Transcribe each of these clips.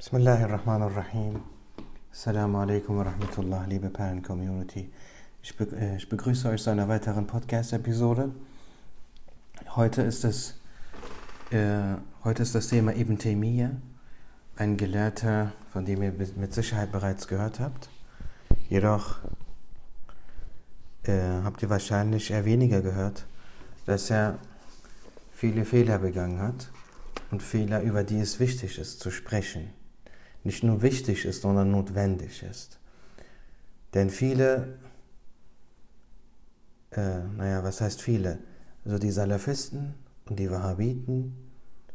Bismillahirrahmanirrahim. Assalamu alaikum wa rahmatullah, liebe Perlen-Community. Ich, be äh, ich, begrüße euch zu einer weiteren Podcast-Episode. Heute, ist es, äh, heute ist das Thema Ibn Taymiyyah, ein Gelehrter, von dem ihr mit Sicherheit bereits gehört habt. Jedoch äh, habt ihr wahrscheinlich eher weniger gehört, dass er viele Fehler begangen hat und Fehler, über die es wichtig ist zu sprechen nicht nur wichtig ist, sondern notwendig ist. Denn viele, äh, naja, was heißt viele? Also die Salafisten und die Wahhabiten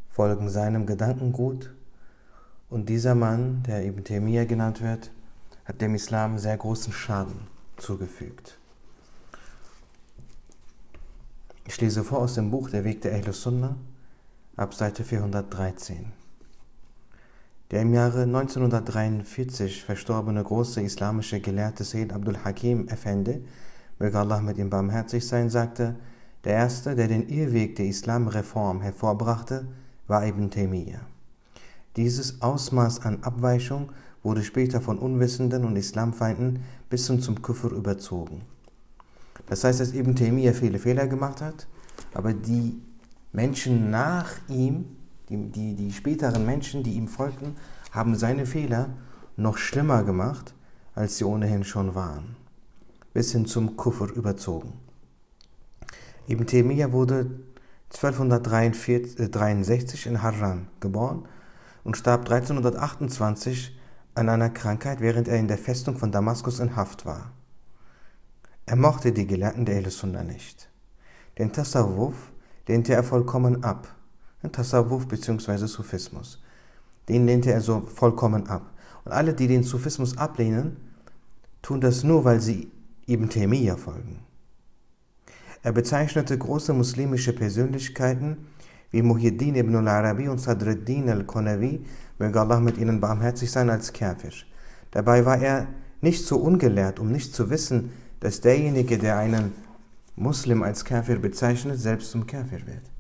folgen seinem Gedankengut und dieser Mann, der Ibn Taymiyyah genannt wird, hat dem Islam sehr großen Schaden zugefügt. Ich lese vor aus dem Buch Der Weg der Ahlus Sunnah ab Seite 413. Der im Jahre 1943 verstorbene große islamische Gelehrte Sayyid Abdul Hakim Effendi, möge Allah mit ihm barmherzig sein, sagte, der erste, der den Irrweg der Islamreform hervorbrachte, war Ibn Taymiyyah. Dieses Ausmaß an Abweichung wurde später von Unwissenden und Islamfeinden bis hin zum Kufr überzogen. Das heißt, dass Ibn Taymiyyah viele Fehler gemacht hat, aber die Menschen nach ihm die, die, die späteren Menschen, die ihm folgten, haben seine Fehler noch schlimmer gemacht, als sie ohnehin schon waren, bis hin zum Kufr überzogen. Ibn Taymiyyah wurde 1263 in Harran geboren und starb 1328 an einer Krankheit, während er in der Festung von Damaskus in Haft war. Er mochte die Gelehrten der Ehl-Sunnah nicht. Den Tasawwuf lehnte er vollkommen ab Tasawwuf bzw. Sufismus. Den lehnte er so vollkommen ab. Und alle, die den Sufismus ablehnen, tun das nur, weil sie Ibn Taymiyyah folgen. Er bezeichnete große muslimische Persönlichkeiten wie Muhyiddin ibn al-Arabi und Sadruddin al-Konavi, möge Allah mit ihnen barmherzig sein, als Kafir. Dabei war er nicht so ungelehrt, um nicht zu wissen, dass derjenige, der einen Muslim als Kafir bezeichnet, selbst zum Kafir wird.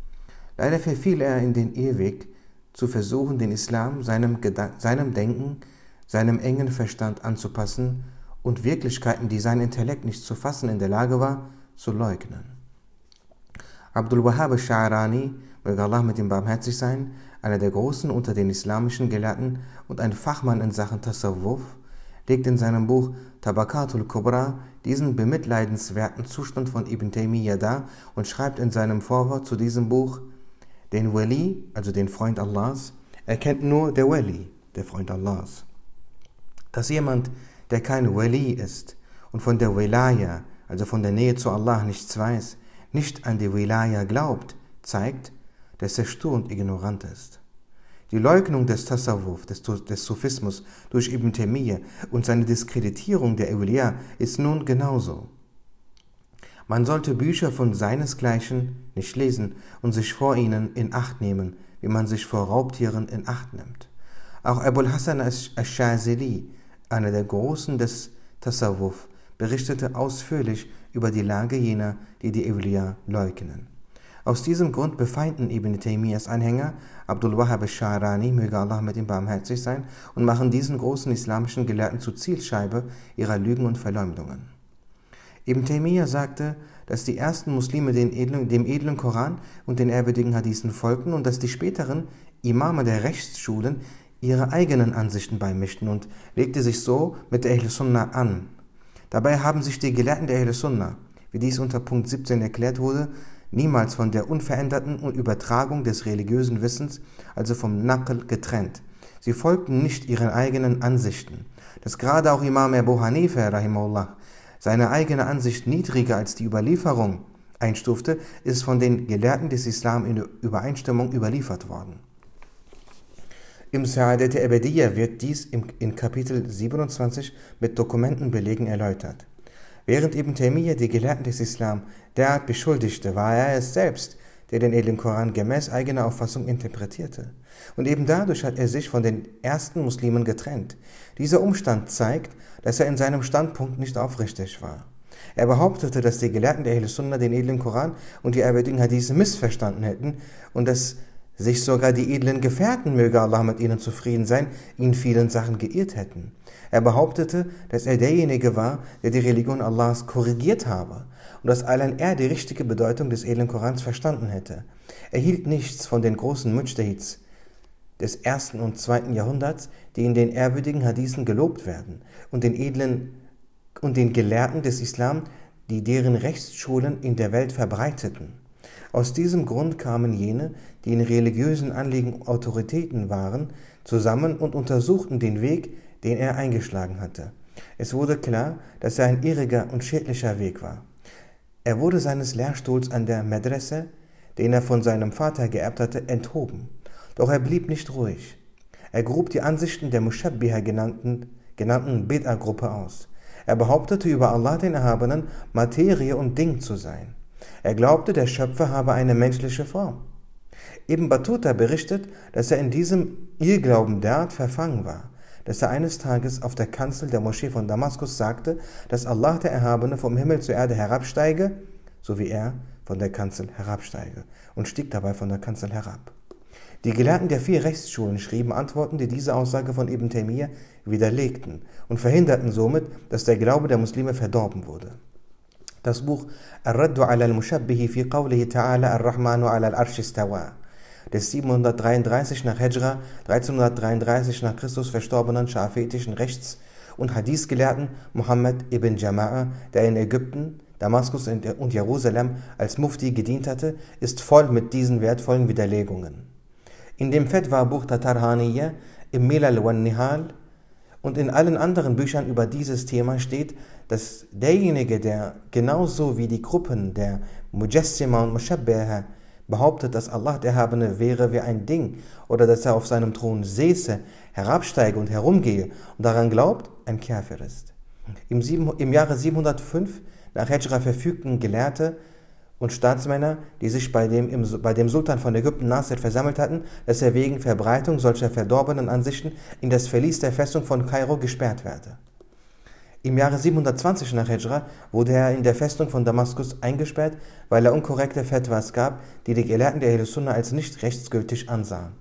Leider verfiel er in den Irrweg, zu versuchen, den Islam seinem, seinem Denken, seinem engen Verstand anzupassen und Wirklichkeiten, die sein Intellekt nicht zu fassen in der Lage war, zu leugnen. Abdul Wahhab al-Sha'rani, möge Allah mit ihm barmherzig sein, einer der Großen unter den islamischen Gelehrten und ein Fachmann in Sachen Tasawwuf, legt in seinem Buch Tabakatul Kubra diesen bemitleidenswerten Zustand von Ibn Taymiyyah dar und schreibt in seinem Vorwort zu diesem Buch, den Wali, also den Freund Allahs, erkennt nur der Wali, der Freund Allahs. Dass jemand, der kein Wali ist und von der Wilaya, also von der Nähe zu Allah nichts weiß, nicht an die Wilaya glaubt, zeigt, dass er stur und ignorant ist. Die Leugnung des Tasawwuf, des, des Sufismus durch Ibn Taymiyyah und seine Diskreditierung der Awliya ist nun genauso. Man sollte Bücher von seinesgleichen nicht lesen und sich vor ihnen in Acht nehmen, wie man sich vor Raubtieren in Acht nimmt. Auch Abul Hassan al-Shazili, einer der Großen des Tasawwuf, berichtete ausführlich über die Lage jener, die die Evliya leugnen. Aus diesem Grund befeinden Ibn Taymiyyahs Anhänger Abdul Wahhab al-Sha'rani, möge Allah mit ihm barmherzig sein, und machen diesen großen islamischen Gelehrten zu Zielscheibe ihrer Lügen und Verleumdungen. Ibn Taymiyyah sagte, dass die ersten Muslime edlen, dem edlen Koran und den ehrwürdigen Hadithen folgten und dass die späteren Imame der Rechtsschulen ihre eigenen Ansichten beimischten und legte sich so mit der Ahl Sunnah an. Dabei haben sich die Gelehrten der Ahl Sunnah, wie dies unter Punkt 17 erklärt wurde, niemals von der unveränderten Übertragung des religiösen Wissens, also vom Naql, getrennt. Sie folgten nicht ihren eigenen Ansichten. Dass gerade auch Imam Abu Hanifa, rahimahullah, seine eigene Ansicht niedriger als die Überlieferung einstufte, ist von den Gelehrten des Islam in Übereinstimmung überliefert worden. Im Sa'adat Ebediyya wird dies in Kapitel 27 mit Dokumentenbelegen erläutert. Während Ibn Taymiyyah die Gelehrten des Islam derart beschuldigte, war er es selbst, der den edlen Koran gemäß eigener Auffassung interpretierte. Und eben dadurch hat er sich von den ersten Muslimen getrennt. Dieser Umstand zeigt, dass er in seinem Standpunkt nicht aufrichtig war. Er behauptete, dass die Gelehrten der Ahl Sunnah den edlen Koran und die ehrwürdigen Hadithe missverstanden hätten und dass sich sogar die edlen Gefährten, möge Allah mit ihnen zufrieden sein, in vielen Sachen geirrt hätten. Er behauptete, dass er derjenige war, der die Religion Allahs korrigiert habe und dass allein er die richtige Bedeutung des edlen Korans verstanden hätte. Er hielt nichts von den großen Mujtahids des ersten und zweiten Jahrhunderts, die in den ehrwürdigen Hadithen gelobt werden, und den edlen und den Gelehrten des Islam, die deren Rechtsschulen in der Welt verbreiteten. Aus diesem Grund kamen jene, die in religiösen Anliegen Autoritäten waren, zusammen und untersuchten den Weg, den er eingeschlagen hatte. Es wurde klar, dass er ein irriger und schädlicher Weg war. Er wurde seines Lehrstuhls an der Medresse, den er von seinem Vater geerbt hatte, enthoben. Doch er blieb nicht ruhig. Er grub die Ansichten der Mushabbiha genannten, genannten Bid'a-Gruppe aus. Er behauptete über Allah den Erhabenen, Materie und Ding zu sein. Er glaubte, der Schöpfer habe eine menschliche Form. Ibn Battuta berichtet, dass er in diesem Irrglauben derart verfangen war, dass er eines Tages auf der Kanzel der Moschee von Damaskus sagte, dass Allah der Erhabene vom Himmel zur Erde herabsteige, so wie er von der Kanzel herabsteige, und stieg dabei von der Kanzel herab. Die Gelehrten der vier Rechtsschulen schrieben Antworten, die diese Aussage von Ibn Taymiyyah widerlegten und verhinderten somit, dass der Glaube der Muslime verdorben wurde. Das Buch Ar-Raddu al-Mushabbihi fi qawlihi ta'ala ar-Rahmanu ala al-Arsh istawa des 733 nach Hijra, 1333 nach Christus verstorbenen schafetischen Rechts- und Hadith-Gelehrten Muhammad ibn Jama'a, der in Ägypten, Damaskus und Jerusalem als Mufti gedient hatte, ist voll mit diesen wertvollen Widerlegungen. In dem Fetwa-Buch Tatarhaniya, im Milal wa Nihal und in allen anderen Büchern über dieses Thema steht, dass derjenige, der genauso wie die Gruppen der Mujassima und Mushabbaha behauptet, dass Allah der Erhabene wäre wie ein Ding oder dass er auf seinem Thron säße, herabsteige und herumgehe und daran glaubt, ein Kafir ist. Im, sieben, Im Jahre 705 nach Hijra verfügten Gelehrte und Staatsmänner, die sich bei dem, im, bei dem Sultan von Ägypten Nasser versammelt hatten, dass er wegen Verbreitung solcher verdorbenen Ansichten in das Verlies der Festung von Kairo gesperrt werde. Im Jahre 720 nach Hijra wurde er in der Festung von Damaskus eingesperrt, weil er unkorrekte Fetwas gab, die die Gelehrten der Ahl-Sunna als nicht rechtsgültig ansahen.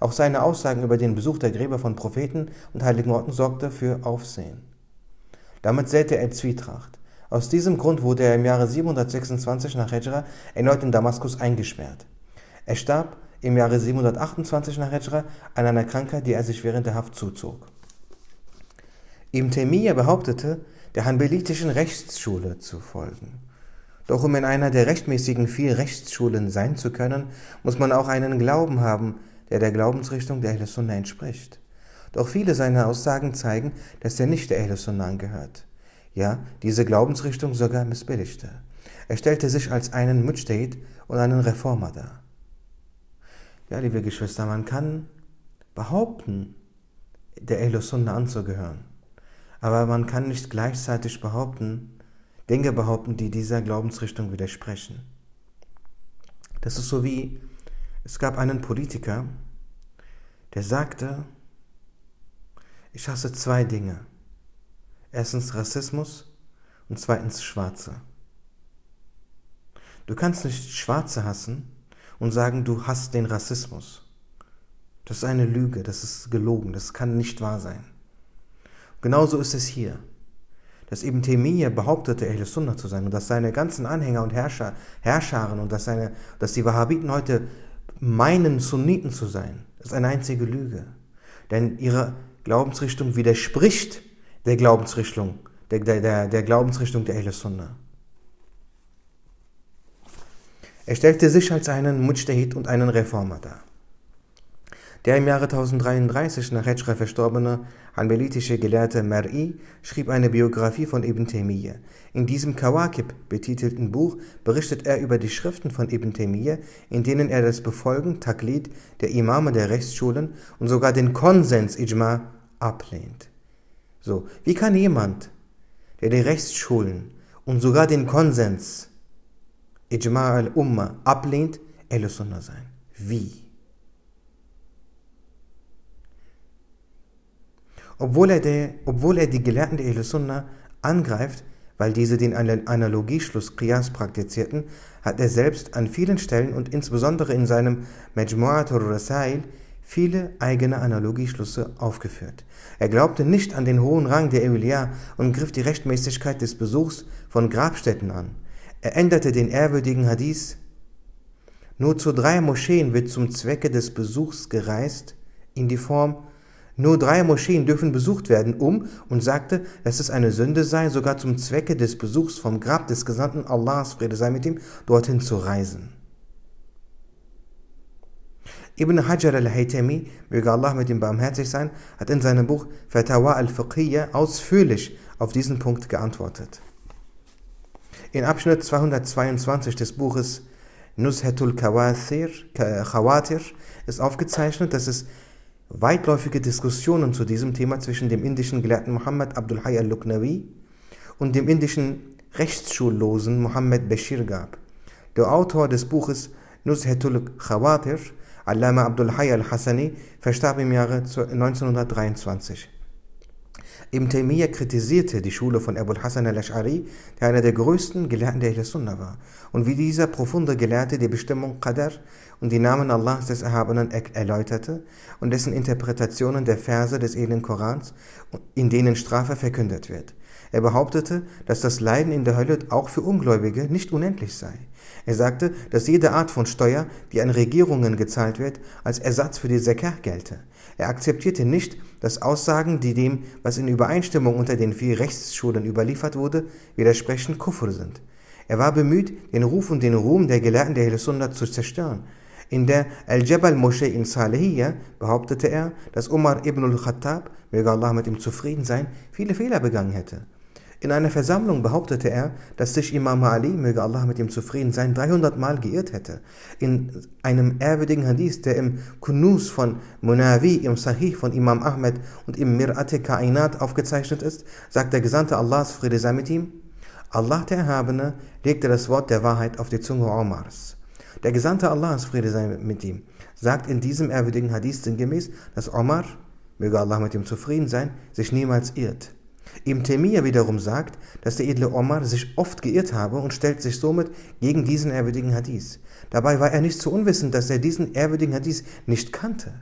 Auch seine Aussagen über den Besuch der Gräber von Propheten und heiligen Orten sorgte für Aufsehen. Damit säte er Zwietracht. Aus diesem Grund wurde er im Jahre 726 nach Hijra erneut in Damaskus eingesperrt. Er starb im Jahre 728 nach Hijra an einer Krankheit, die er sich während der Haft zuzog. Ibn Taymiyyah behauptete, der hanbelitischen Rechtsschule zu folgen. Doch um in einer der rechtmäßigen vier Rechtsschulen sein zu können, muss man auch einen Glauben haben, der der Glaubensrichtung der Ahl Sunnah entspricht. Doch viele seiner Aussagen zeigen, dass er nicht der Ahl Sunnah angehört. Ja, diese Glaubensrichtung sogar missbilligte. Er stellte sich als einen Mujtahid und einen Reformer dar. Ja, liebe Geschwister, man kann behaupten, der Ahl Sunnah anzugehören. Aber man kann nicht gleichzeitig behaupten, Dinge behaupten, die dieser Glaubensrichtung widersprechen. Das ist so wie, es gab einen Politiker, der sagte, ich hasse zwei Dinge. Erstens Rassismus und zweitens Schwarze. Du kannst nicht Schwarze hassen und sagen, du hasst den Rassismus. Das ist eine Lüge, das ist gelogen, das kann nicht wahr sein. Genauso ist es hier. Dass Ibn Taymiyyah behauptete, Ahl Sunnah zu sein und dass seine ganzen Anhänger und Herrscher, Herrscharen und dass, seine, dass die Wahhabiten heute meinen, Sunniten zu sein, ist eine einzige Lüge. Denn ihre Glaubensrichtung widerspricht der Glaubensrichtung, der, der, der Glaubensrichtung der Ahl Sunnah. Er stellte sich als einen Mujtahid und einen Reformer dar. Der im Jahre 1033 nach Hijra verstorbene hanbelitische Gelehrte Mar'i schrieb eine Biografie von Ibn Taymiyyah. In diesem Kawakib betitelten Buch berichtet er über die Schriften von Ibn Taymiyyah, in denen er das Befolgen Taklid der Imame der Rechtsschulen und sogar den Konsens Ijma ablehnt. So, wie kann jemand, der die Rechtsschulen und sogar den Konsens Ijma al-Umma ablehnt, El-Sunnah sein? Wie? Obwohl er, der, obwohl er die Gelehrten der Sunnah angreift, Weil diese den Analogieschluss Qiyas praktizierten, hat er selbst an vielen Stellen und insbesondere in seinem Majmu'at al-Rasail viele eigene Analogieschlüsse aufgeführt. Er glaubte nicht an den hohen Rang der Eulia und griff die Rechtmäßigkeit des Besuchs von Grabstätten an. Er änderte den ehrwürdigen Hadith nur zu drei Moscheen wird zum Zwecke des Besuchs gereist, in die Form nur drei Moscheen dürfen besucht werden, um und sagte, dass es eine Sünde sei, sogar zum Zwecke des Besuchs vom Grab des Gesandten Allahs, Friede sei mit ihm, dorthin zu reisen. Ibn Hajar al-Haytami, möge Allah mit ihm barmherzig sein, hat in seinem Buch Fatawa al-Fiqhiyya ausführlich auf diesen Punkt geantwortet. In Abschnitt 222 des Buches Nushatul Khawatir ist aufgezeichnet, dass es weitläufige Diskussionen zu diesem Thema zwischen dem indischen Gelehrten Muhammad Abdul Hayy al-Luknawi und dem indischen Rechtsschullosen Muhammad Bashir gab. Der Autor des Buches Nushatul Khawatir, Allama Abdul Hayy al-Hassani, verstarb im Jahre 1923. Ibn Taymiyyah kritisierte die Schule von Abu Hassan al-Ash'ari, der einer der größten Gelehrten der Ahl-Sunnah war, und wie dieser profunde Gelehrte die Bestimmung Qadar und die Namen Allahs des Erhabenen erläuterte und dessen Interpretationen der Verse des edlen Korans, in denen Strafe verkündet wird. Er behauptete, dass das Leiden in der Hölle auch für Ungläubige nicht unendlich sei. Er sagte, dass jede Art von Steuer, die an Regierungen gezahlt wird, als Ersatz für die Zakah gelte. Er akzeptierte nicht, dass Aussagen, die dem, was in Übereinstimmung unter den vier Rechtsschulen überliefert wurde, widersprechend Kufr sind. Er war bemüht, den Ruf und den Ruhm der Gelehrten der Ahl-Sunnah zu zerstören. In der Al-Jabal-Moschee in Salihiyya behauptete er, dass Umar ibn al-Khattab, möge Allah mit ihm zufrieden sein, viele Fehler begangen hätte. In einer Versammlung behauptete er, dass sich Imam Ali, möge Allah mit ihm zufrieden sein, 300 Mal geirrt hätte. In einem ehrwürdigen Hadith, der im Kunus von Munawi, im Sahih von Imam Ahmed und im Mir'at Kainat aufgezeichnet ist, sagt der Gesandte Allahs, Friede sei mit ihm, Allah der Erhabene legte das Wort der Wahrheit auf die Zunge Omars. Der Gesandte Allahs, Friede sei mit ihm, sagt in diesem ehrwürdigen Hadith sinngemäß, dass Omar, möge Allah mit ihm zufrieden sein, sich niemals irrt. Ibn Taymiyyah wiederum sagt, dass der edle Omar sich oft geirrt habe und stellt sich somit gegen diesen ehrwürdigen Hadith. Dabei war er nicht so unwissend, dass er diesen ehrwürdigen Hadith nicht kannte.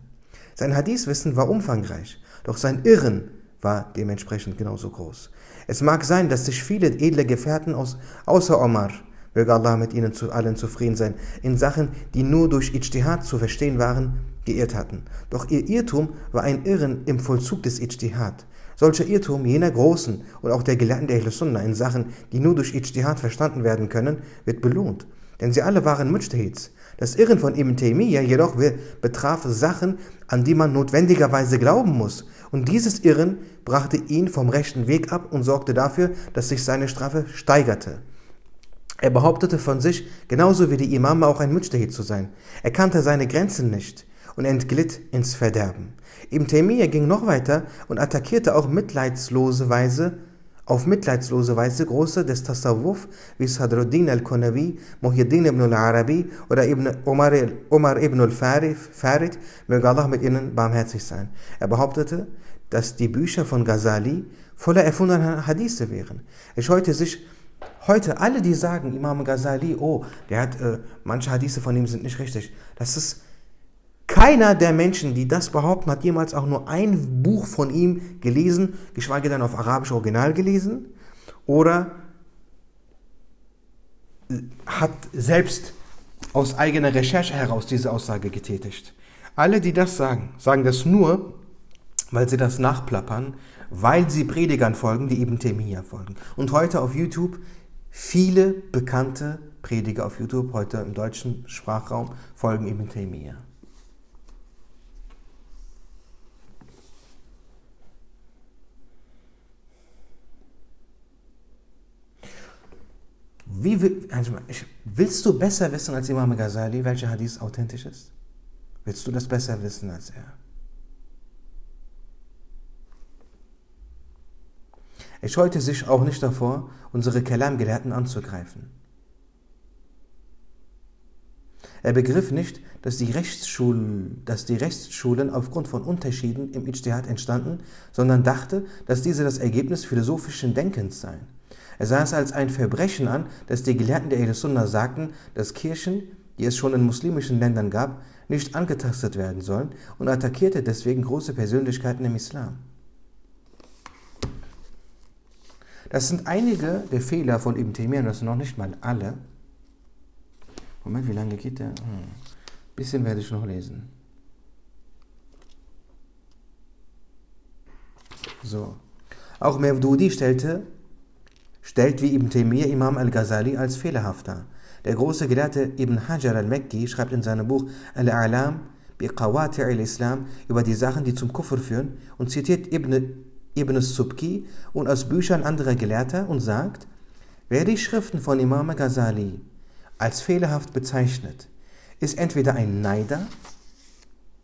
Sein Hadithwissen war umfangreich, doch sein Irren war dementsprechend genauso groß. Es mag sein, dass sich viele edle Gefährten aus, außer Omar, möge Allah mit ihnen zu allen zufrieden sein, in Sachen, die nur durch Ijtihad zu verstehen waren, geirrt hatten. Doch ihr Irrtum war ein Irren im Vollzug des Ijtihad. Solcher Irrtum jener Großen und auch der Gelehrten der Sunnah in Sachen, die nur durch Ijtihad verstanden werden können, wird belohnt. Denn sie alle waren Mujtahids. Das Irren von Ibn Taymiyyah jedoch betraf Sachen, an die man notwendigerweise glauben muss. Und dieses Irren brachte ihn vom rechten Weg ab und sorgte dafür, dass sich seine Strafe steigerte. Er behauptete von sich, genauso wie die Imame auch ein Mujtahid zu sein. Er kannte seine Grenzen nicht und entglitt ins Verderben. Ibn Taymiyyah ging noch weiter und attackierte auch mitleidslose Weise, auf mitleidslose Weise große des Tasawwuf wie Sadruddin al-Konawi, Muhyiddin ibn al-Arabi oder ibn Umar, Umar ibn al-Farid, möge Allah mit ihnen barmherzig sein. Er behauptete, dass die Bücher von Ghazali voller erfundener Hadithe wären. Er scheute sich heute alle, die sagen, Imam Ghazali, oh, der hat, äh, manche Hadithe von ihm sind nicht richtig. Das ist keiner der Menschen, die das behaupten, hat jemals auch nur ein Buch von ihm gelesen, geschweige denn auf Arabisch Original gelesen oder hat selbst aus eigener Recherche heraus diese Aussage getätigt. Alle, die das sagen, sagen das nur, weil sie das nachplappern, weil sie Predigern folgen, die eben Temia folgen. Und heute auf YouTube viele bekannte Prediger auf YouTube, heute im deutschen Sprachraum, folgen eben Temia. Wie, also willst du besser wissen als Imam Ghazali, welcher Hadith authentisch ist? Willst du das besser wissen als er? Er scheute sich auch nicht davor, unsere Kalam-Gelehrten anzugreifen. Er begriff nicht, dass die, dass die Rechtsschulen aufgrund von Unterschieden im Ijtihad entstanden, sondern dachte, dass diese das Ergebnis philosophischen Denkens seien. Er sah es als ein Verbrechen an, dass die Gelehrten der Ahl Sunnah sagten, dass Kirchen, die es schon in muslimischen Ländern gab, nicht angetastet werden sollen und attackierte deswegen große Persönlichkeiten im Islam. Das sind einige der Fehler von Ibn Taymiyyah, das sind noch nicht mal alle. Moment, wie lange geht der? Hm. Bisschen werde ich noch lesen. So. Auch Mevdudi stellte, stellt wie Ibn Taymiyyah Imam al-Ghazali als fehlerhaft dar. Der große Gelehrte Ibn Hajar al-Mekki schreibt in seinem Buch Al-A'lam bi Qawati' al-Islam über die Sachen, die zum Kufr führen und zitiert Ibn Ibn Subki und aus Büchern anderer Gelehrter und sagt, wer die Schriften von Imam Ghazali als fehlerhaft bezeichnet, ist entweder ein Neider,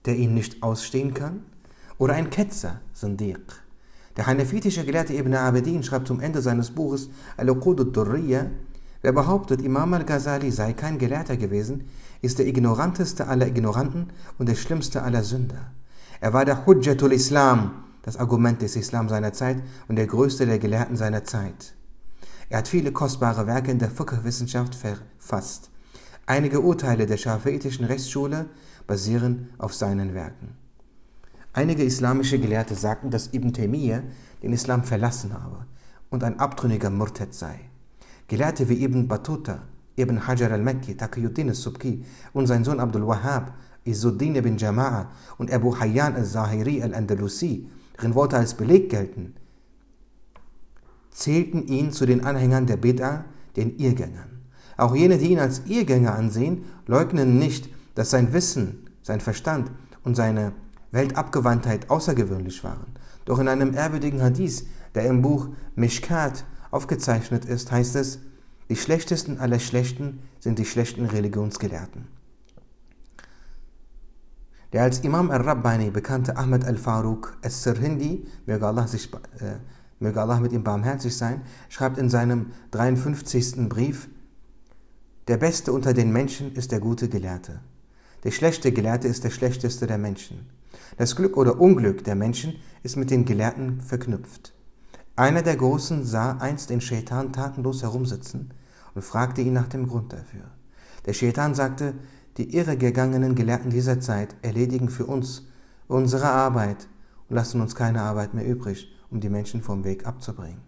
der ihn nicht ausstehen kann, oder ein Ketzer, Sandiq. Der hanafitische Gelehrte Ibn Abedin schreibt zum Ende seines Buches Al-Uqud al-Durriya, wer behauptet, Imam al-Ghazali sei kein Gelehrter gewesen, ist der ignoranteste aller Ignoranten und der schlimmste aller Sünder. Er war der Hujjatul Islam, das Argument des Islam seiner Zeit und der größte der Gelehrten seiner Zeit. Er hat viele kostbare Werke in der Fiqh-Wissenschaft verfasst. Einige Urteile der schafiitischen Rechtsschule basieren auf seinen Werken. Einige islamische Gelehrte sagten, dass Ibn Taymiyyah den Islam verlassen habe und ein abtrünniger Murtad sei. Gelehrte wie Ibn Battuta, Ibn Hajar al-Makki, Taqiyuddin al-Subki und sein Sohn Abdul Wahhab, Izzuddin ibn Jama'a und Abu Hayyan al-Zahiri al-Andalusi deren Worte als Beleg gelten, zählten ihn zu den Anhängern der Bid'a, den Irrgängern. Auch jene, die ihn als Irrgänger ansehen, leugnen nicht, dass sein Wissen, sein Verstand und seine Weltabgewandtheit außergewöhnlich waren. Doch in einem ehrwürdigen Hadith, der im Buch Mishkat aufgezeichnet ist, heißt es, die schlechtesten aller Schlechten sind die schlechten Religionsgelehrten. Der als Imam al-Rabbani bekannte Ahmed al-Faruq al-Sirhindi, möge Allah, sich, äh, möge Allah mit ihm barmherzig sein, schreibt in seinem 53. Brief, der Beste unter den Menschen ist der gute Gelehrte. Der schlechte Gelehrte ist der schlechteste der Menschen. Das Glück oder Unglück der Menschen ist mit den Gelehrten verknüpft. Einer der Großen sah einst den Shaitan tatenlos herumsitzen und fragte ihn nach dem Grund dafür. Der Shaitan sagte, die irregegangenen Gelehrten dieser Zeit erledigen für uns unsere Arbeit und lassen uns keine Arbeit mehr übrig, um die Menschen vom Weg abzubringen.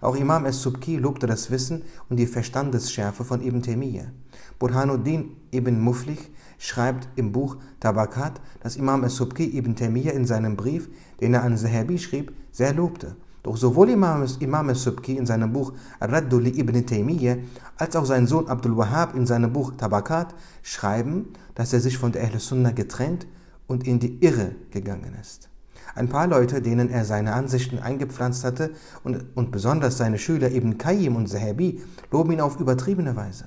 Auch Imam es-Subki lobte das Wissen und die Verstandesschärfe von Ibn Taymiyyah. Burhanuddin ibn Muflich schreibt im Buch Tabakat, dass Imam es-Subki Ibn Taymiyyah in seinem Brief, den er an Zahabi schrieb, sehr lobte. Doch sowohl Imam, al-Subki in seinem Buch Ar-Raddu li Ibn Taymiyyah als auch sein Sohn Abdul Wahhab in seinem Buch Tabakat schreiben, dass er sich von der Ahl Sunnah getrennt und in die Irre gegangen ist. Ein paar Leute, denen er seine Ansichten eingepflanzt hatte und, und besonders seine Schüler Ibn Qayyim und Zahabi loben ihn auf übertriebene Weise.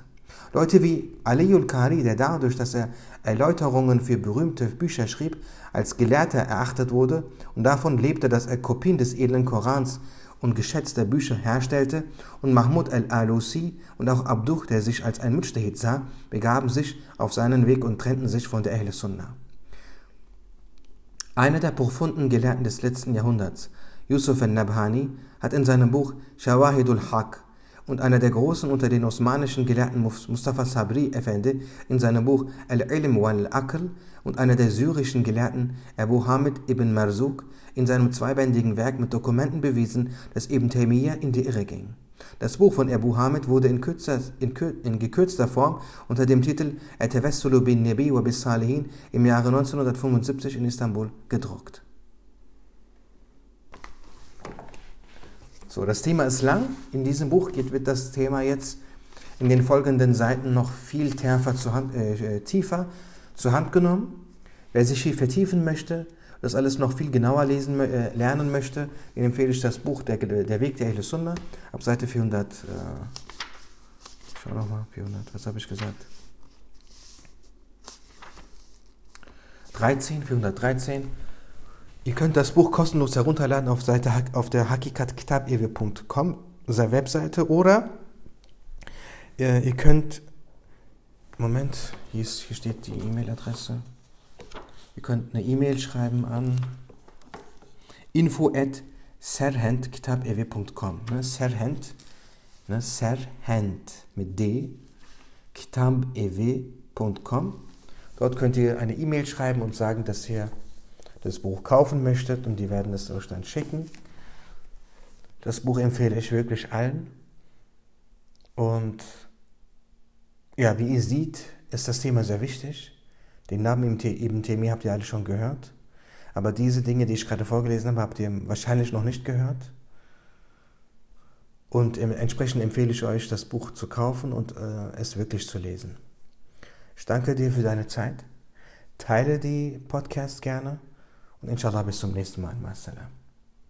Leute wie Aliul Qari, der dadurch, dass er Erläuterungen für berühmte Bücher schrieb, als Gelehrter erachtet wurde und davon lebte, dass er Kopien des edlen Korans und geschätzter Bücher herstellte, und Mahmud al-Alusi und auch Abduch, der sich als ein Mujtahid sah, begaben sich auf seinen Weg und trennten sich von der Ahl Sunnah. Einer der profunden Gelehrten des letzten Jahrhunderts, Yusuf al-Nabhani, hat in seinem Buch Shawahidul Haq und einer der Großen unter den osmanischen Gelehrten Mustafa Sabri Effendi in seinem Buch Al-Ilm wal-Aql und einer der syrischen Gelehrten Abu Hamid ibn Marzouk in seinem zweibändigen Werk mit Dokumenten bewiesen, dass Ibn Taymiyyah in die Irre ging. Das Buch von Abu Hamid wurde in, kürzer, in, in gekürzter Form unter dem Titel Atavassulu bin Nabi wa bis Salihin im Jahre 1975 in Istanbul gedruckt. So, das Thema ist lang. In diesem Buch geht, wird das Thema jetzt in den folgenden Seiten noch viel tiefer, zu Hand, äh, tiefer zur Hand genommen. Wer sich hier vertiefen möchte, das alles noch viel genauer lesen, äh, lernen möchte, den empfehle ich das Buch Der, der Weg der Ahle Sunna ab Seite 400. Äh, schau nochmal, 400, was habe ich gesagt? 13, 413. Ihr könnt das Buch kostenlos herunterladen auf, Seite, auf der hakikatkitabewe.com, unserer Webseite, oder äh, ihr könnt, Moment, hier, ist, hier steht die E-Mail-Adresse. Ihr könnt eine E-Mail schreiben an info at serhandkitabewe.com. Ne? Serhand ne, serhand mit D, kitabew.com. Dort könnt ihr eine E-Mail schreiben und sagen, dass ihr das Buch kaufen möchtet und die werden es euch dann schicken. Das Buch empfehle ich wirklich allen. Und ja, wie ihr seht, ist das Thema sehr wichtig. Den Namen Ibn Temi habt ihr alle schon gehört. Aber diese Dinge, die ich gerade vorgelesen habe, habt ihr wahrscheinlich noch nicht gehört. Und entsprechend empfehle ich euch, das Buch zu kaufen und äh, es wirklich zu lesen. Ich danke dir für deine Zeit. Teile die Podcast gerne und inshallah bis zum nächsten Mal. Masalam.